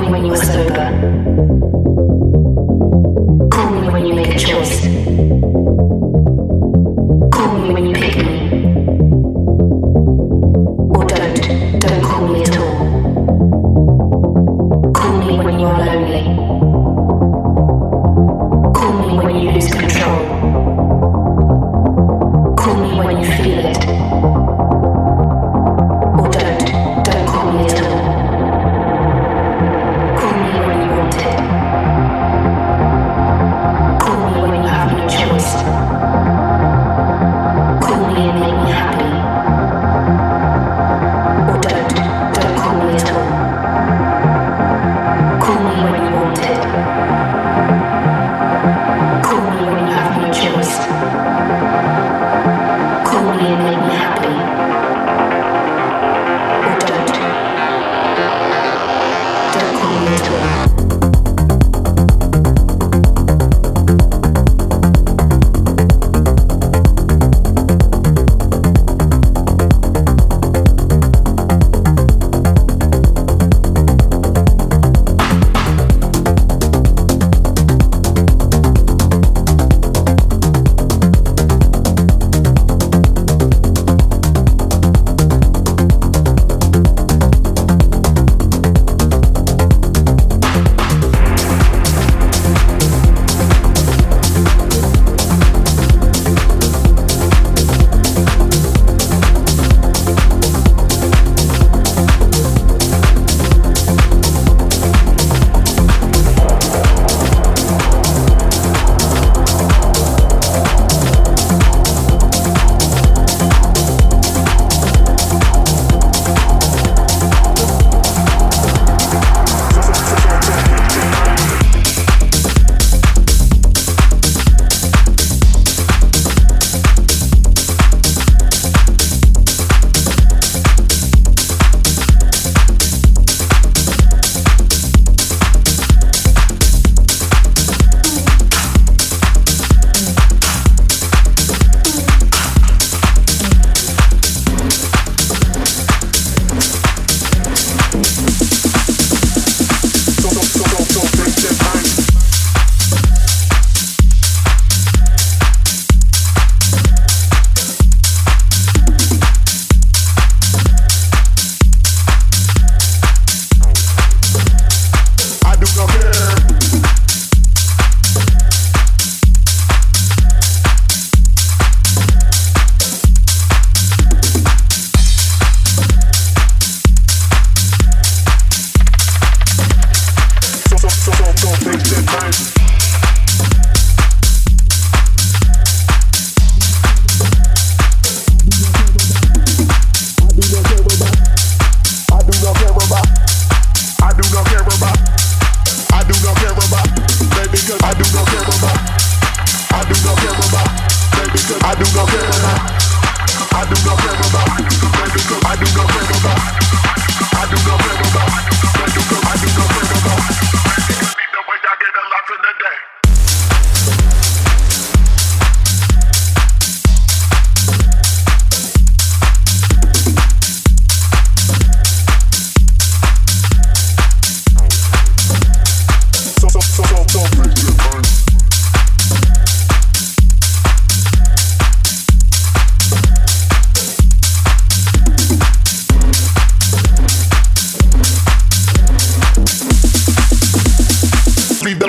me when you are sober. Call me when you make a choice. Call me when you pick me.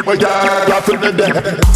My yeah, yeah, feel the there.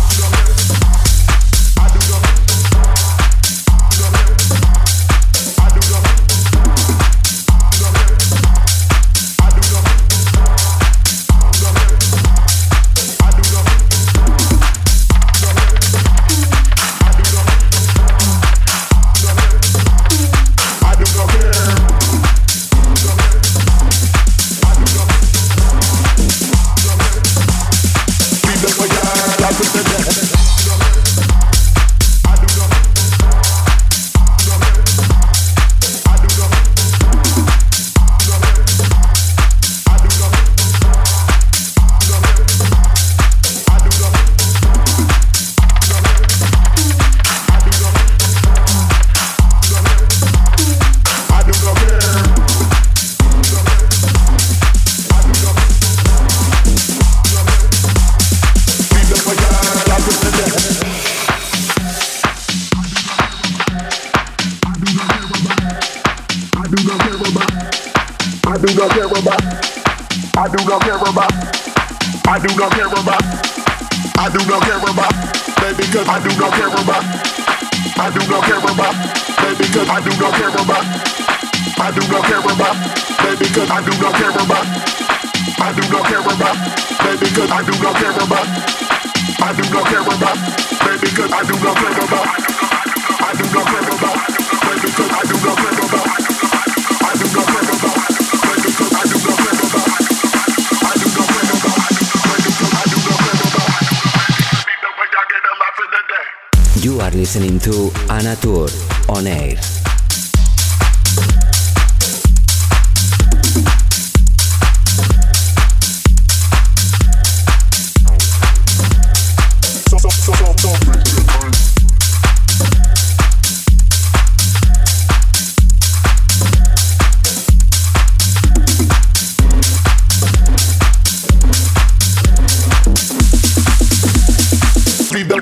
You are listening to Anna Tur on air.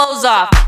clothes off.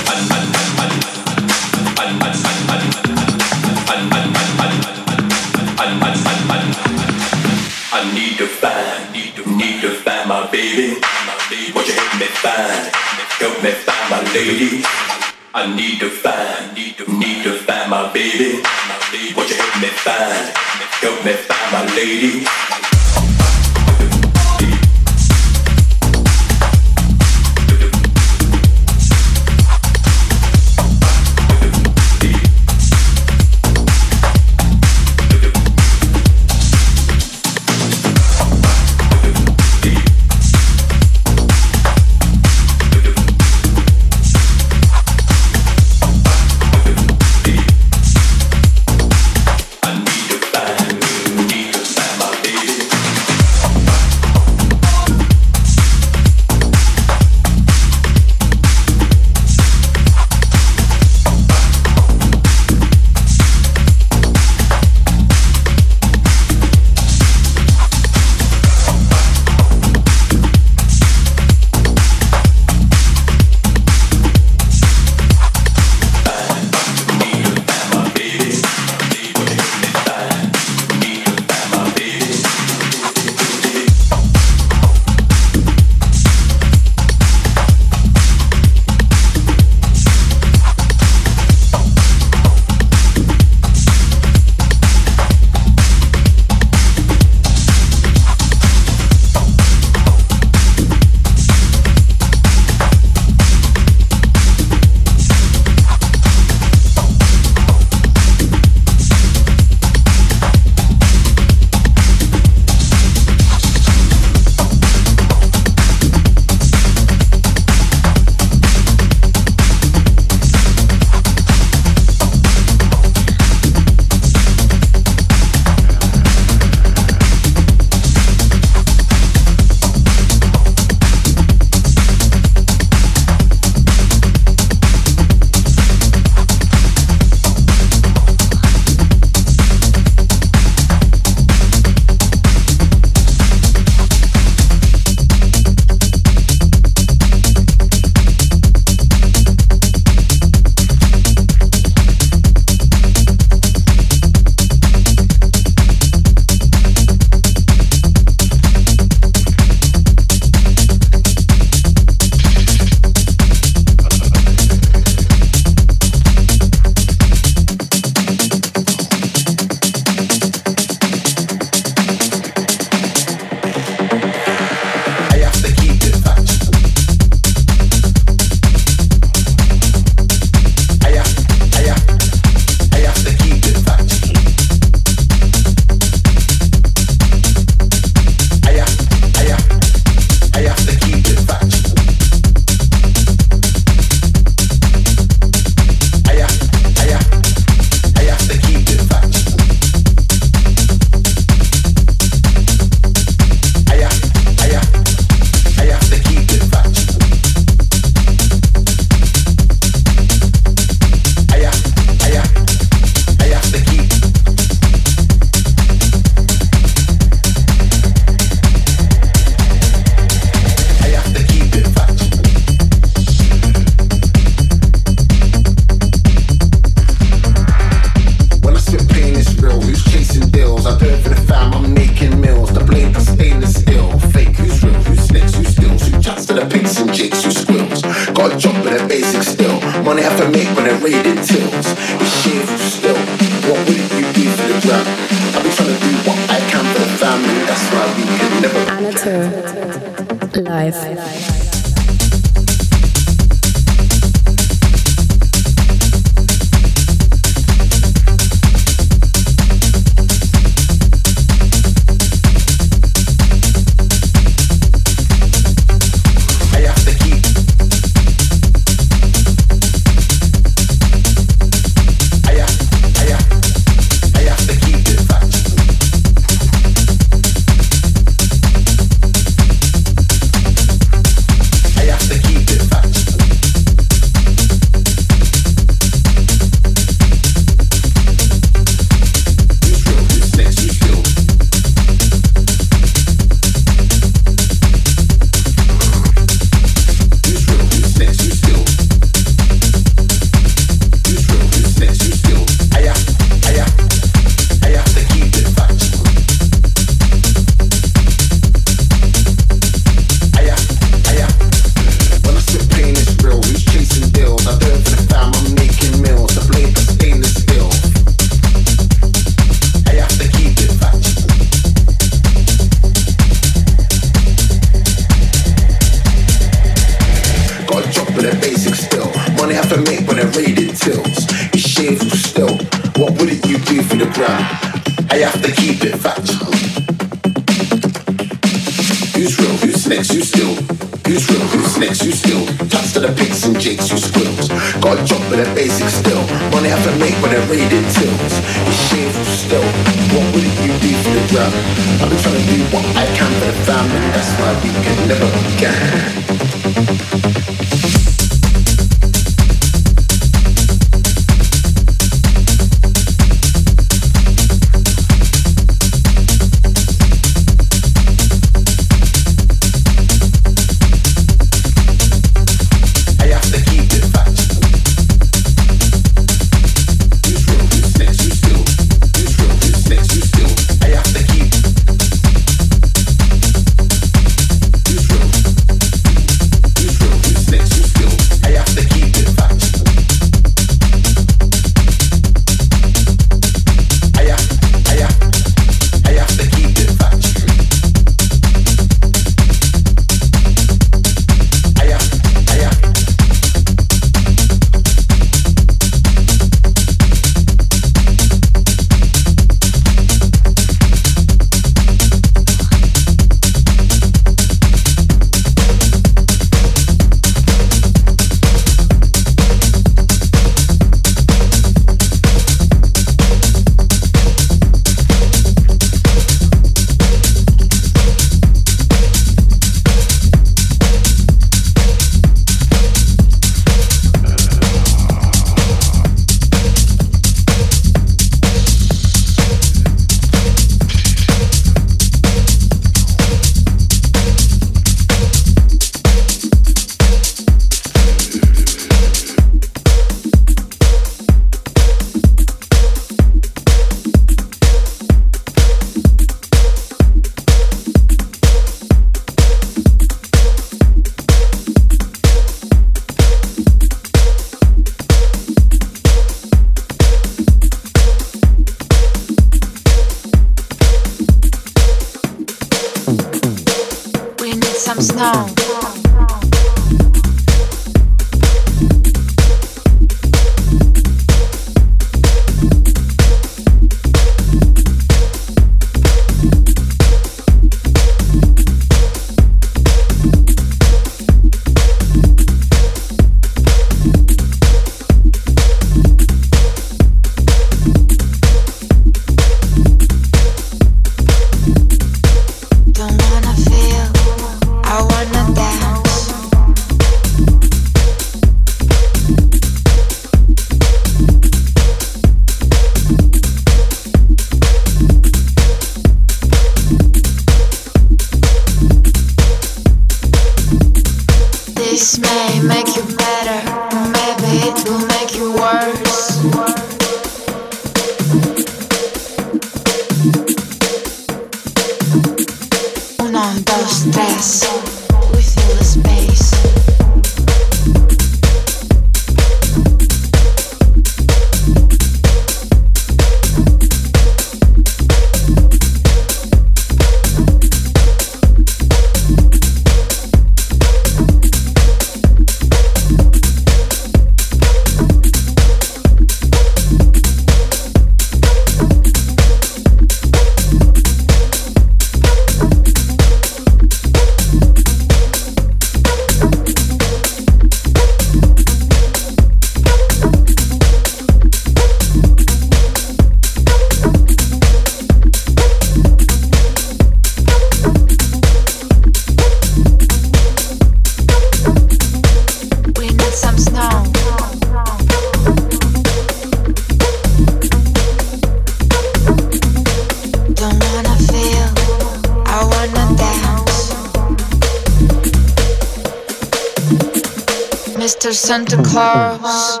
Santa Claus?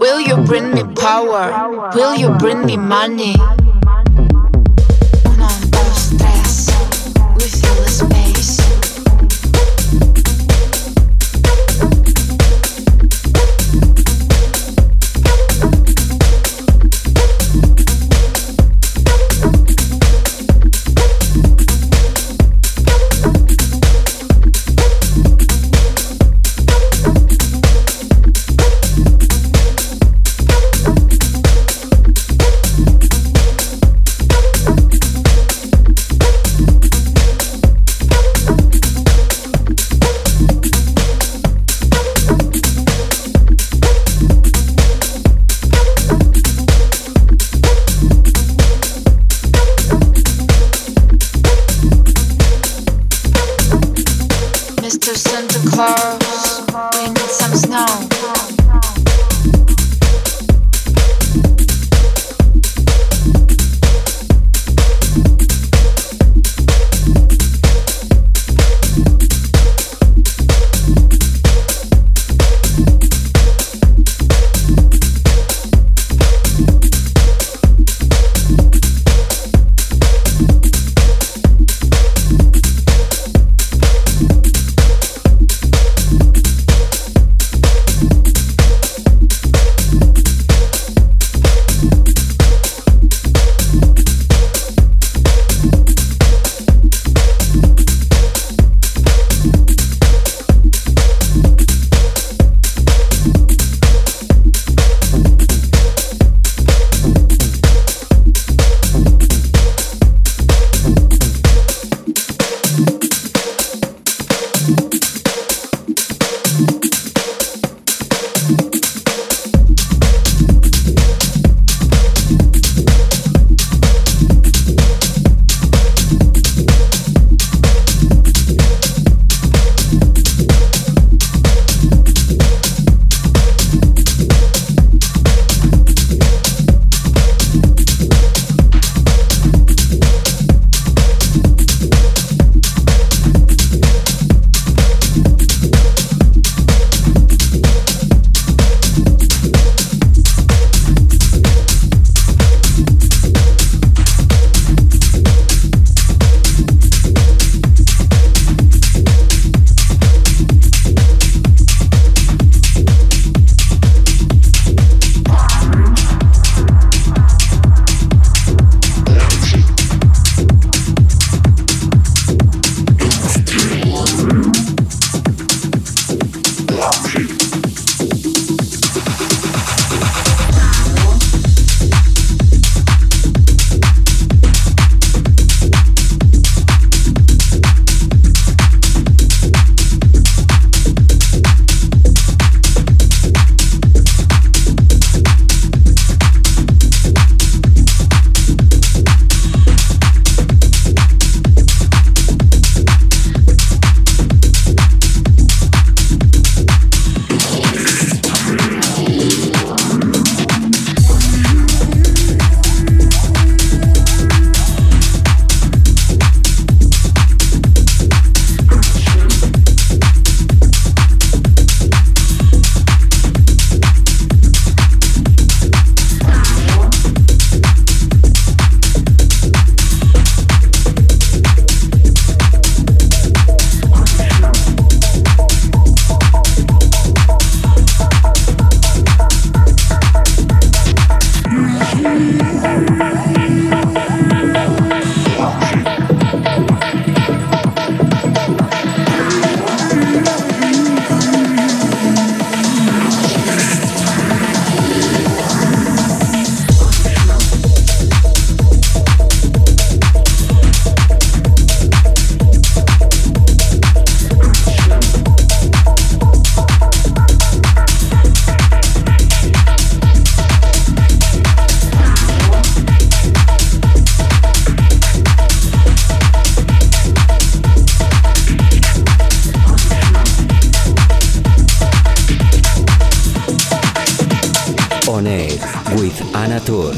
Will you bring me power? Will you bring me money? Anna Tur.